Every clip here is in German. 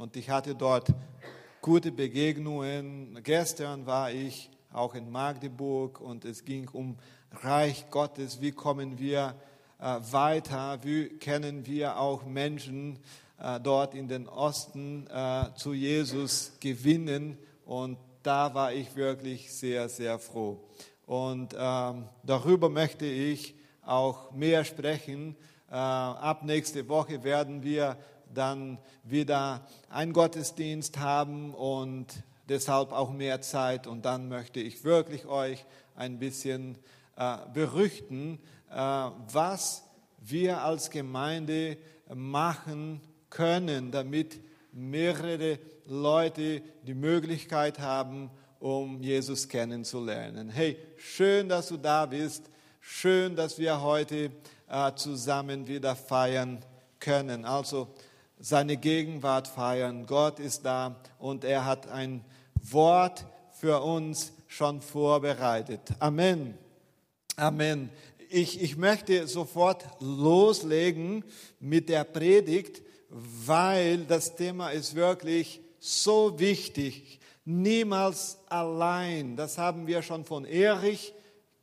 Und ich hatte dort gute Begegnungen. Gestern war ich auch in Magdeburg und es ging um Reich Gottes. Wie kommen wir äh, weiter? Wie können wir auch Menschen äh, dort in den Osten äh, zu Jesus gewinnen? Und da war ich wirklich sehr, sehr froh. Und ähm, darüber möchte ich auch mehr sprechen. Äh, ab nächste Woche werden wir dann wieder einen Gottesdienst haben und deshalb auch mehr Zeit. Und dann möchte ich wirklich euch ein bisschen äh, berichten, äh, was wir als Gemeinde machen können, damit mehrere Leute die Möglichkeit haben, um Jesus kennenzulernen. Hey, schön, dass du da bist. Schön, dass wir heute äh, zusammen wieder feiern können. Also seine Gegenwart feiern. Gott ist da und er hat ein Wort für uns schon vorbereitet. Amen. Amen. Ich, ich möchte sofort loslegen mit der Predigt, weil das Thema ist wirklich so wichtig. Niemals allein. Das haben wir schon von Erich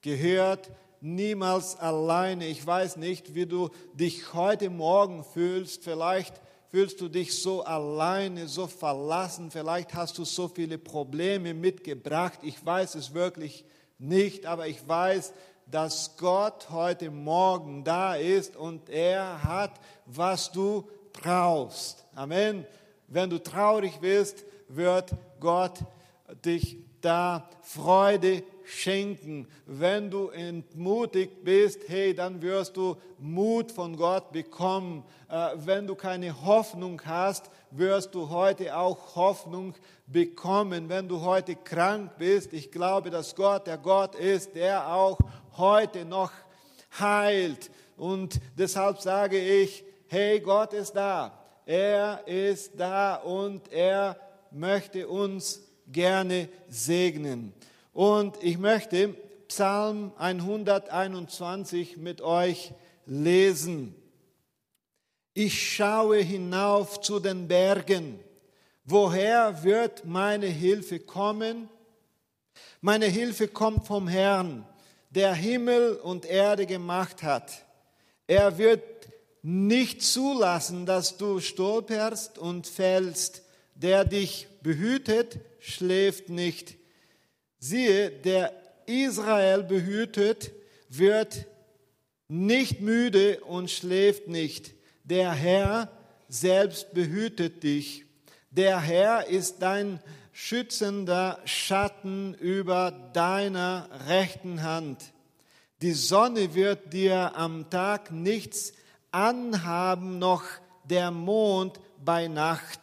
gehört. Niemals alleine. Ich weiß nicht, wie du dich heute Morgen fühlst. Vielleicht fühlst du dich so alleine, so verlassen. Vielleicht hast du so viele Probleme mitgebracht. Ich weiß es wirklich nicht, aber ich weiß, dass Gott heute Morgen da ist und er hat, was du brauchst. Amen. Wenn du traurig bist, wird Gott dich da Freude schenken. Wenn du entmutigt bist, hey, dann wirst du Mut von Gott bekommen. Äh, wenn du keine Hoffnung hast, wirst du heute auch Hoffnung bekommen. Wenn du heute krank bist, ich glaube, dass Gott der Gott ist, der auch heute noch heilt. Und deshalb sage ich, hey, Gott ist da. Er ist da und er möchte uns gerne segnen. Und ich möchte Psalm 121 mit euch lesen. Ich schaue hinauf zu den Bergen. Woher wird meine Hilfe kommen? Meine Hilfe kommt vom Herrn, der Himmel und Erde gemacht hat. Er wird nicht zulassen, dass du stolperst und fällst. Der dich behütet, schläft nicht. Siehe, der Israel behütet, wird nicht müde und schläft nicht. Der Herr selbst behütet dich. Der Herr ist dein schützender Schatten über deiner rechten Hand. Die Sonne wird dir am Tag nichts anhaben, noch der Mond bei Nacht.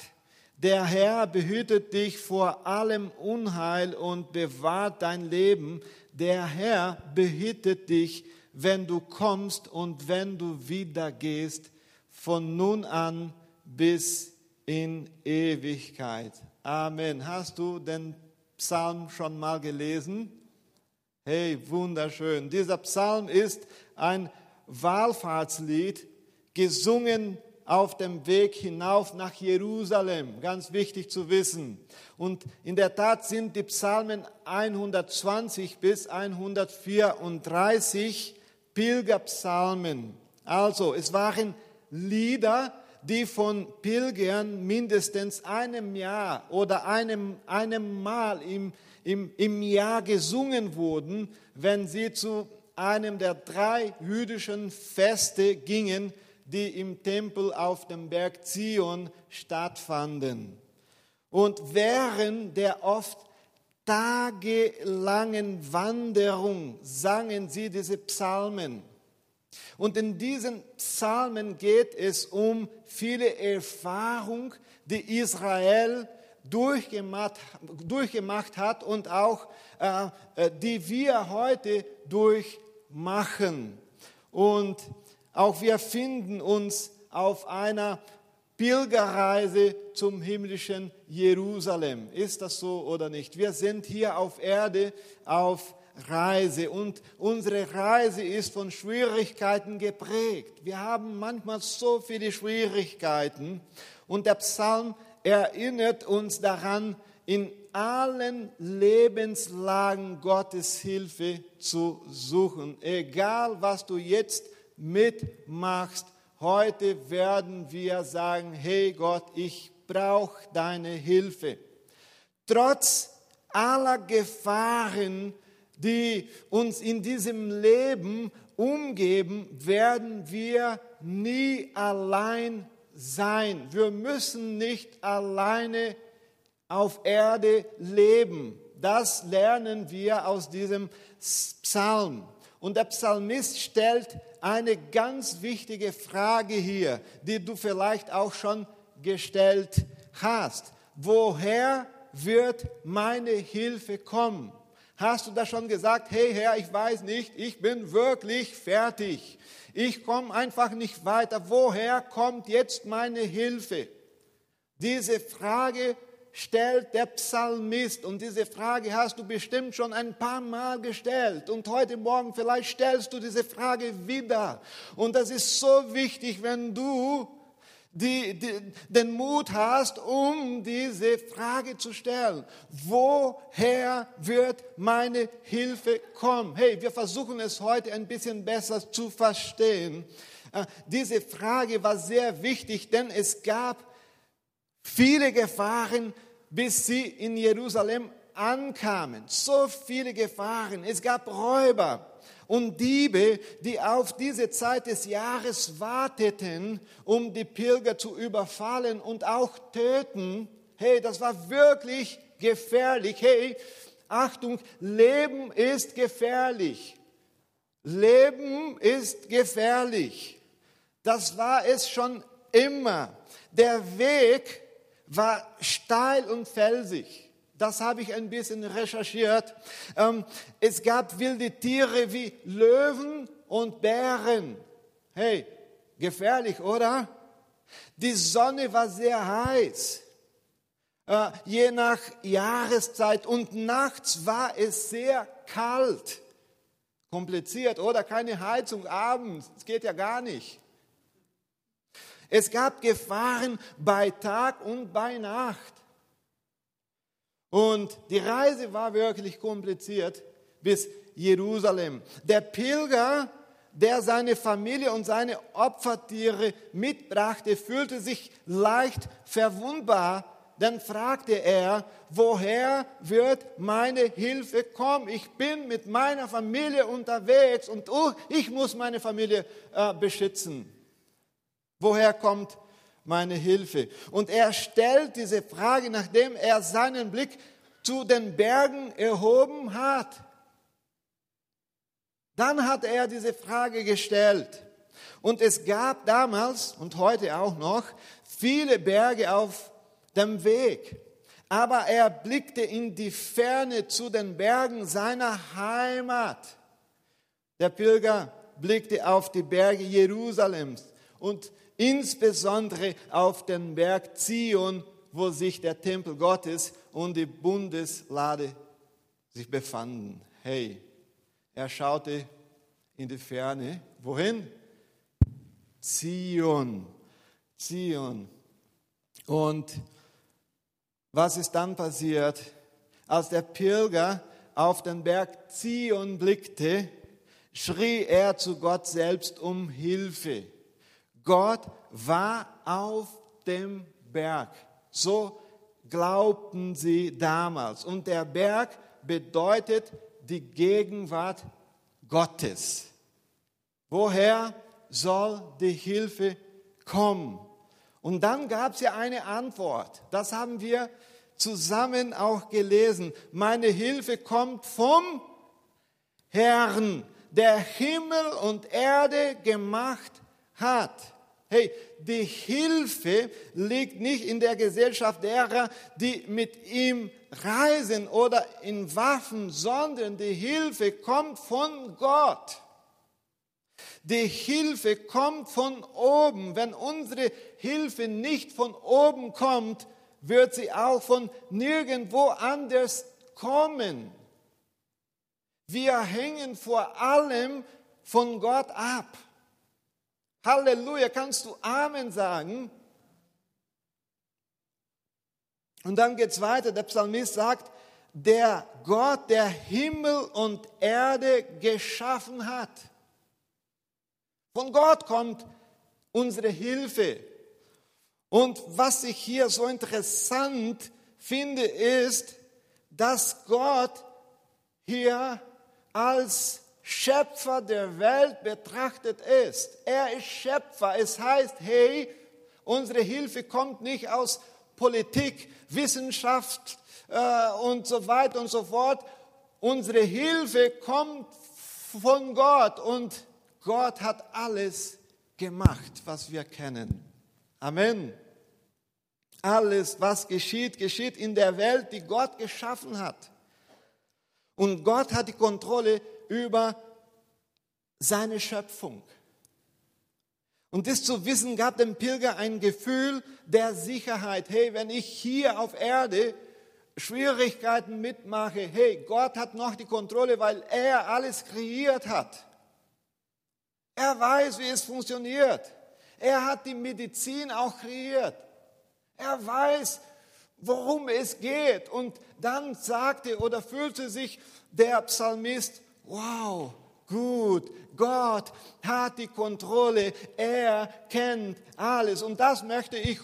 Der Herr behütet dich vor allem Unheil und bewahrt dein Leben. Der Herr behütet dich, wenn du kommst und wenn du wieder gehst, von nun an bis in Ewigkeit. Amen. Hast du den Psalm schon mal gelesen? Hey, wunderschön. Dieser Psalm ist ein Wallfahrtslied, gesungen auf dem Weg hinauf nach Jerusalem. Ganz wichtig zu wissen. Und in der Tat sind die Psalmen 120 bis 134 Pilgerpsalmen. Also, es waren Lieder, die von Pilgern mindestens einem Jahr oder einem, einem Mal im, im, im Jahr gesungen wurden, wenn sie zu einem der drei jüdischen Feste gingen, die im Tempel auf dem Berg Zion stattfanden. Und während der oft tagelangen Wanderung sangen sie diese Psalmen. Und in diesen Psalmen geht es um viele Erfahrungen, die Israel durchgemacht, durchgemacht hat und auch äh, äh die wir heute durchmachen. Und auch wir finden uns auf einer Pilgerreise zum himmlischen Jerusalem. Ist das so oder nicht? Wir sind hier auf Erde auf Reise und unsere Reise ist von Schwierigkeiten geprägt. Wir haben manchmal so viele Schwierigkeiten und der Psalm erinnert uns daran, in allen Lebenslagen Gottes Hilfe zu suchen. Egal, was du jetzt mitmachst, heute werden wir sagen, hey Gott, ich brauche deine Hilfe. Trotz aller Gefahren, die uns in diesem Leben umgeben, werden wir nie allein sein. Wir müssen nicht alleine auf Erde leben. Das lernen wir aus diesem Psalm. Und der Psalmist stellt eine ganz wichtige Frage hier, die du vielleicht auch schon gestellt hast. Woher wird meine Hilfe kommen? Hast du das schon gesagt? Hey Herr, ich weiß nicht, ich bin wirklich fertig. Ich komme einfach nicht weiter. Woher kommt jetzt meine Hilfe? Diese Frage stellt der Psalmist und diese Frage hast du bestimmt schon ein paar Mal gestellt und heute Morgen vielleicht stellst du diese Frage wieder. Und das ist so wichtig, wenn du die, die, den Mut hast, um diese Frage zu stellen. Woher wird meine Hilfe kommen? Hey, wir versuchen es heute ein bisschen besser zu verstehen. Äh, diese Frage war sehr wichtig, denn es gab viele Gefahren, bis sie in Jerusalem ankamen. So viele Gefahren. Es gab Räuber und Diebe, die auf diese Zeit des Jahres warteten, um die Pilger zu überfallen und auch töten. Hey, das war wirklich gefährlich. Hey, Achtung, Leben ist gefährlich. Leben ist gefährlich. Das war es schon immer. Der Weg war steil und felsig. Das habe ich ein bisschen recherchiert. Ähm, es gab wilde Tiere wie Löwen und Bären. Hey, gefährlich, oder? Die Sonne war sehr heiß. Äh, je nach Jahreszeit und nachts war es sehr kalt. Kompliziert, oder? Keine Heizung abends. Das geht ja gar nicht. Es gab Gefahren bei Tag und bei Nacht. Und die Reise war wirklich kompliziert bis Jerusalem. Der Pilger, der seine Familie und seine Opfertiere mitbrachte, fühlte sich leicht verwundbar. Dann fragte er, woher wird meine Hilfe kommen? Ich bin mit meiner Familie unterwegs und oh, ich muss meine Familie äh, beschützen. Woher kommt meine Hilfe? Und er stellt diese Frage, nachdem er seinen Blick zu den Bergen erhoben hat. Dann hat er diese Frage gestellt. Und es gab damals und heute auch noch viele Berge auf dem Weg. Aber er blickte in die Ferne zu den Bergen seiner Heimat. Der Pilger blickte auf die Berge Jerusalems und insbesondere auf den Berg Zion, wo sich der Tempel Gottes und die Bundeslade sich befanden. Hey, er schaute in die Ferne. Wohin? Zion. Zion. Und was ist dann passiert? Als der Pilger auf den Berg Zion blickte, schrie er zu Gott selbst um Hilfe. Gott war auf dem Berg. So glaubten sie damals. Und der Berg bedeutet die Gegenwart Gottes. Woher soll die Hilfe kommen? Und dann gab es ja eine Antwort. Das haben wir zusammen auch gelesen. Meine Hilfe kommt vom Herrn, der Himmel und Erde gemacht hat. Hey, die Hilfe liegt nicht in der Gesellschaft derer, die mit ihm reisen oder in Waffen, sondern die Hilfe kommt von Gott. Die Hilfe kommt von oben. Wenn unsere Hilfe nicht von oben kommt, wird sie auch von nirgendwo anders kommen. Wir hängen vor allem von Gott ab. Halleluja, kannst du Amen sagen? Und dann geht es weiter. Der Psalmist sagt, der Gott, der Himmel und Erde geschaffen hat. Von Gott kommt unsere Hilfe. Und was ich hier so interessant finde, ist, dass Gott hier als Schöpfer der Welt betrachtet ist. Er ist Schöpfer. Es heißt, hey, unsere Hilfe kommt nicht aus Politik, Wissenschaft äh, und so weiter und so fort. Unsere Hilfe kommt von Gott und Gott hat alles gemacht, was wir kennen. Amen. Alles, was geschieht, geschieht in der Welt, die Gott geschaffen hat. Und Gott hat die Kontrolle über seine Schöpfung. Und das zu wissen gab dem Pilger ein Gefühl der Sicherheit. Hey, wenn ich hier auf Erde Schwierigkeiten mitmache, hey, Gott hat noch die Kontrolle, weil er alles kreiert hat. Er weiß, wie es funktioniert. Er hat die Medizin auch kreiert. Er weiß, worum es geht. Und dann sagte oder fühlte sich der Psalmist, wow, gut, Gott hat die Kontrolle, er kennt alles. Und das möchte ich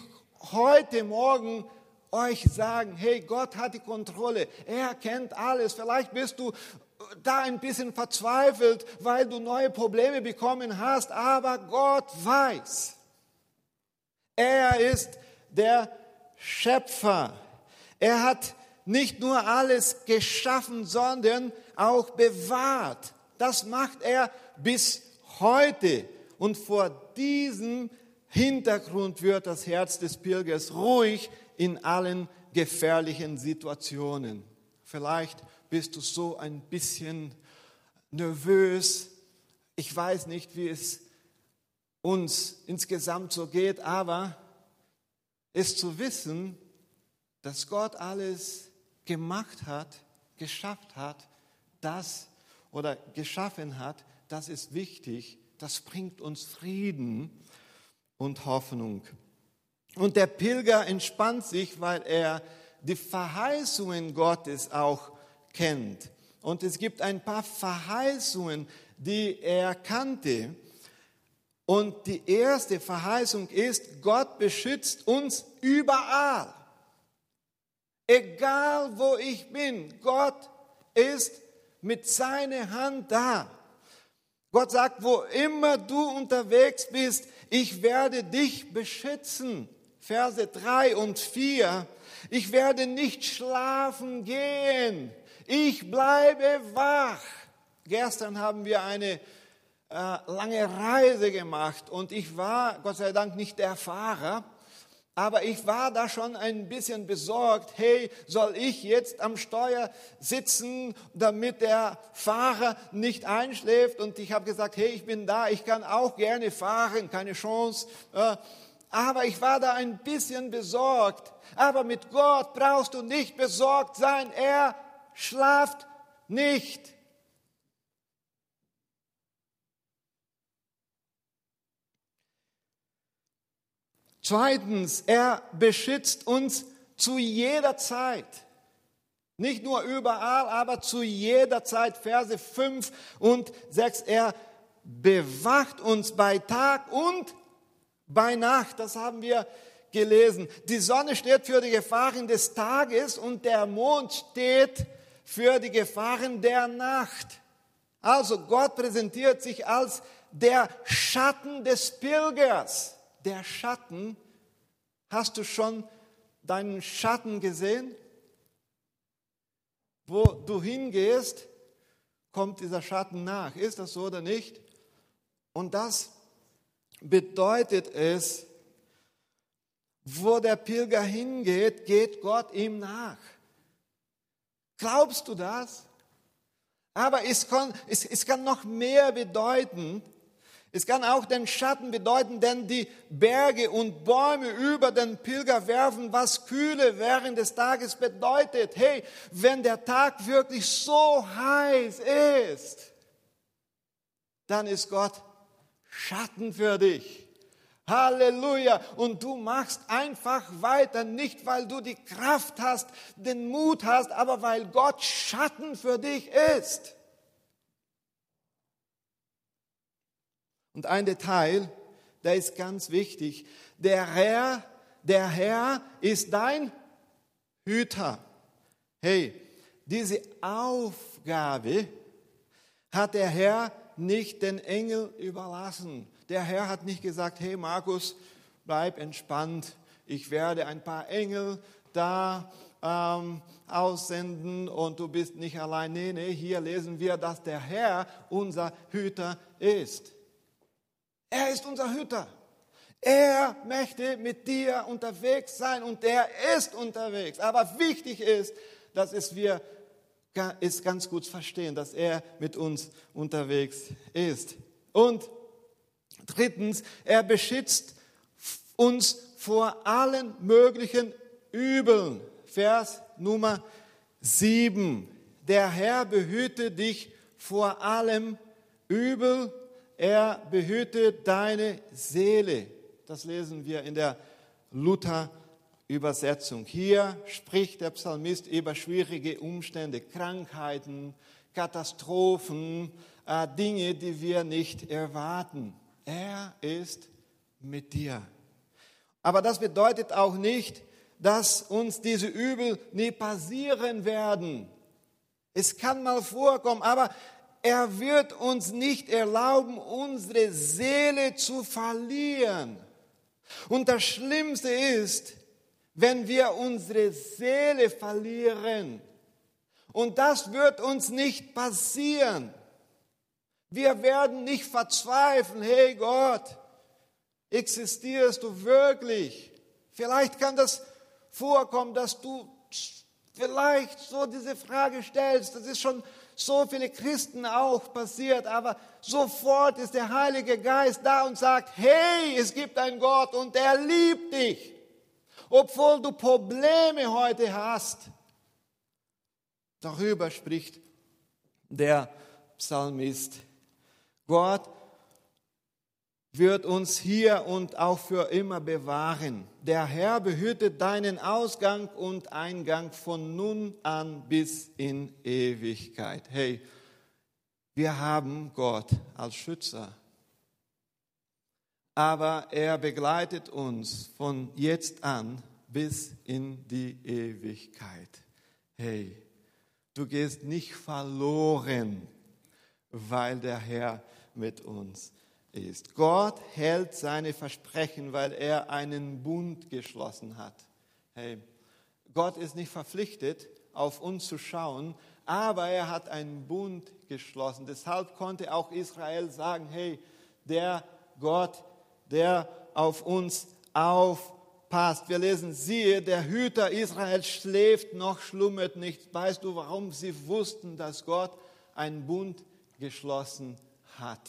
heute Morgen euch sagen, hey, Gott hat die Kontrolle, er kennt alles. Vielleicht bist du da ein bisschen verzweifelt, weil du neue Probleme bekommen hast, aber Gott weiß. Er ist der Schöpfer. Er hat nicht nur alles geschaffen, sondern auch bewahrt. Das macht er bis heute. Und vor diesem Hintergrund wird das Herz des Pilgers ruhig in allen gefährlichen Situationen. Vielleicht bist du so ein bisschen nervös. Ich weiß nicht, wie es uns insgesamt so geht, aber es zu wissen, dass Gott alles gemacht hat, geschafft hat, das oder geschaffen hat, das ist wichtig, das bringt uns Frieden und Hoffnung. Und der Pilger entspannt sich, weil er die Verheißungen Gottes auch kennt. Und es gibt ein paar Verheißungen, die er kannte. Und die erste Verheißung ist, Gott beschützt uns überall. Egal wo ich bin, Gott ist mit seiner Hand da. Gott sagt, wo immer du unterwegs bist, ich werde dich beschützen. Verse 3 und 4. Ich werde nicht schlafen gehen. Ich bleibe wach. Gestern haben wir eine äh, lange Reise gemacht und ich war, Gott sei Dank, nicht der Fahrer, aber ich war da schon ein bisschen besorgt, hey, soll ich jetzt am Steuer sitzen, damit der Fahrer nicht einschläft? Und ich habe gesagt, hey, ich bin da, ich kann auch gerne fahren, keine Chance. Äh, aber ich war da ein bisschen besorgt. Aber mit Gott brauchst du nicht besorgt sein. Er schlaft nicht. Zweitens, er beschützt uns zu jeder Zeit. Nicht nur überall, aber zu jeder Zeit. Verse 5 und 6. Er bewacht uns bei Tag und bei Nacht. Das haben wir gelesen. Die Sonne steht für die Gefahren des Tages und der Mond steht für die Gefahren der Nacht. Also Gott präsentiert sich als der Schatten des Pilgers. Der Schatten, hast du schon deinen Schatten gesehen? Wo du hingehst, kommt dieser Schatten nach. Ist das so oder nicht? Und das bedeutet es, wo der Pilger hingeht, geht Gott ihm nach. Glaubst du das? Aber es kann, es, es kann noch mehr bedeuten. Es kann auch den Schatten bedeuten, denn die Berge und Bäume über den Pilger werfen, was Kühle während des Tages bedeutet. Hey, wenn der Tag wirklich so heiß ist, dann ist Gott Schatten für dich. Halleluja. Und du machst einfach weiter, nicht weil du die Kraft hast, den Mut hast, aber weil Gott Schatten für dich ist. Und ein Detail, der ist ganz wichtig. Der Herr, der Herr ist dein Hüter. Hey, diese Aufgabe hat der Herr nicht den Engel überlassen. Der Herr hat nicht gesagt, hey Markus, bleib entspannt, ich werde ein paar Engel da ähm, aussenden und du bist nicht allein. Nee, nee, hier lesen wir, dass der Herr unser Hüter ist. Er ist unser Hüter. Er möchte mit dir unterwegs sein und er ist unterwegs. Aber wichtig ist, dass es wir ist ganz gut verstehen, dass er mit uns unterwegs ist. Und drittens, er beschützt uns vor allen möglichen Übeln. Vers Nummer 7. Der Herr behüte dich vor allem Übel. Er behüte deine Seele. Das lesen wir in der Luther Übersetzung. Hier spricht der Psalmist über schwierige Umstände, Krankheiten, Katastrophen, äh, Dinge, die wir nicht erwarten. Er ist mit dir. Aber das bedeutet auch nicht, dass uns diese Übel nie passieren werden. Es kann mal vorkommen, aber er wird uns nicht erlauben, unsere Seele zu verlieren. Und das Schlimmste ist, wenn wir unsere Seele verlieren. Und das wird uns nicht passieren. Wir werden nicht verzweifeln, hey Gott, existierst du wirklich? Vielleicht kann das vorkommen, dass du vielleicht so diese Frage stellst. Das ist schon so viele Christen auch passiert, aber sofort ist der Heilige Geist da und sagt, hey, es gibt einen Gott und er liebt dich obwohl du Probleme heute hast. Darüber spricht der Psalmist. Gott wird uns hier und auch für immer bewahren. Der Herr behütet deinen Ausgang und Eingang von nun an bis in Ewigkeit. Hey, wir haben Gott als Schützer aber er begleitet uns von jetzt an bis in die Ewigkeit. Hey, du gehst nicht verloren, weil der Herr mit uns ist. Gott hält seine Versprechen, weil er einen Bund geschlossen hat. Hey, Gott ist nicht verpflichtet, auf uns zu schauen, aber er hat einen Bund geschlossen. Deshalb konnte auch Israel sagen, hey, der Gott der auf uns aufpasst. Wir lesen, siehe, der Hüter Israel schläft noch, schlummert nicht. Weißt du, warum sie wussten, dass Gott einen Bund geschlossen hat?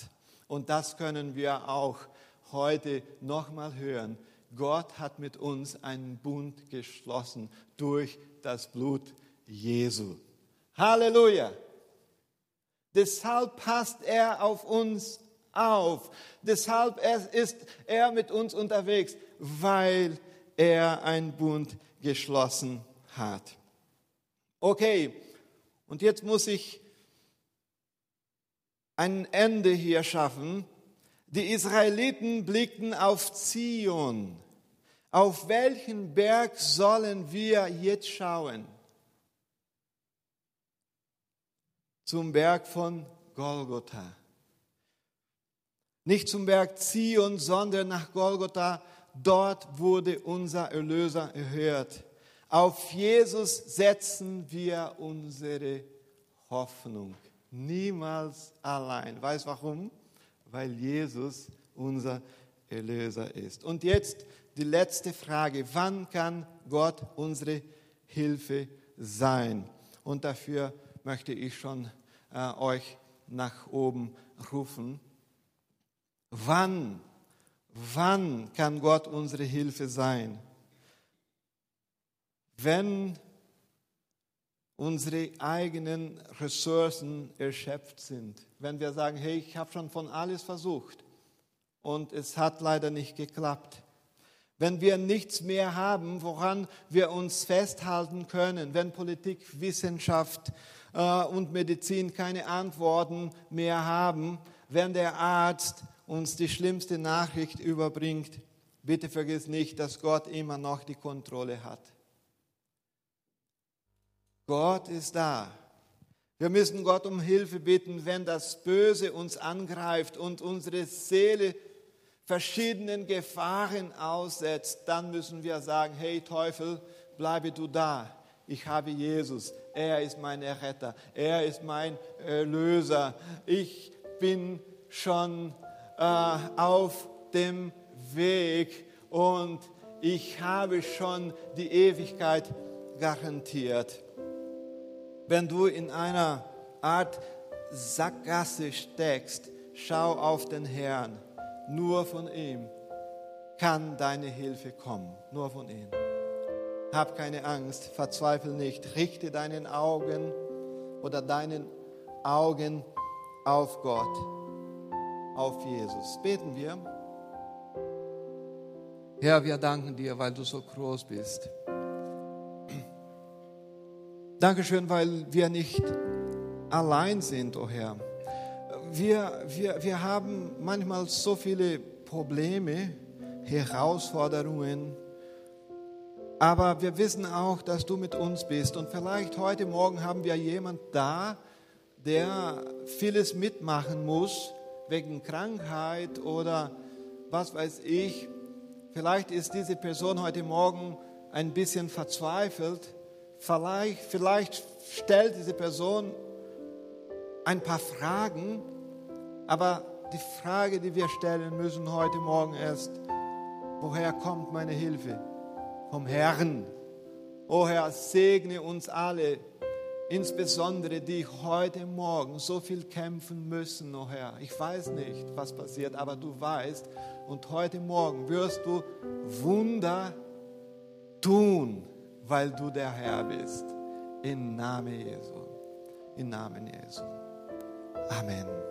Und das können wir auch heute nochmal hören. Gott hat mit uns einen Bund geschlossen durch das Blut Jesu. Halleluja! Deshalb passt er auf uns auf. Deshalb ist er mit uns unterwegs, weil er einen Bund geschlossen hat. Okay, und jetzt muss ich ein Ende hier schaffen. Die Israeliten blickten auf Zion. Auf welchen Berg sollen wir jetzt schauen? Zum Berg von Golgotha. Nicht zum Berg Zion, sondern nach Golgotha. Dort wurde unser Erlöser erhört. Auf Jesus setzen wir unsere Hoffnung. Niemals allein. Weißt warum? Weil Jesus unser Erlöser ist. Und jetzt die letzte Frage. Wann kann Gott unsere Hilfe sein? Und dafür möchte ich schon äh, euch nach oben rufen. Wann, wann kann Gott unsere Hilfe sein? Wenn unsere eigenen Ressourcen erschöpft sind, wenn wir sagen, hey, ich habe schon von alles versucht, und es hat leider nicht geklappt. Wenn wir nichts mehr haben, woran wir uns festhalten können, wenn Politik, Wissenschaft äh, und Medizin keine Antworten mehr haben, wenn der Arzt uns die schlimmste Nachricht überbringt, bitte vergiss nicht, dass Gott immer noch die Kontrolle hat. Gott ist da. Wir müssen Gott um Hilfe bitten, wenn das Böse uns angreift und unsere Seele verschiedenen Gefahren aussetzt. Dann müssen wir sagen, hey Teufel, bleibe du da. Ich habe Jesus. Er ist mein Erretter. Er ist mein Erlöser. Ich bin schon äh, auf dem Weg und ich habe schon die Ewigkeit garantiert. Wenn du in einer Art Sackgasse steckst, schau auf den Herrn. Nur von ihm kann deine Hilfe kommen. Nur von ihm. Hab keine Angst, verzweifle nicht. Richte deinen Augen oder deinen Augen auf Gott, auf Jesus. Beten wir. Herr, wir danken dir, weil du so groß bist. Dankeschön, weil wir nicht allein sind, o oh Herr. Wir, wir, wir haben manchmal so viele Probleme, Herausforderungen, aber wir wissen auch, dass du mit uns bist. Und vielleicht heute Morgen haben wir jemand da, der vieles mitmachen muss, wegen Krankheit oder was weiß ich. Vielleicht ist diese Person heute Morgen ein bisschen verzweifelt Vielleicht, vielleicht stellt diese Person ein paar Fragen, aber die Frage, die wir stellen müssen heute Morgen ist, woher kommt meine Hilfe? Vom Herrn. O Herr, segne uns alle, insbesondere die heute Morgen so viel kämpfen müssen, o Herr. Ich weiß nicht, was passiert, aber du weißt. Und heute Morgen wirst du Wunder tun weil du der Herr bist. Im Namen Jesu. Im Namen Jesu. Amen.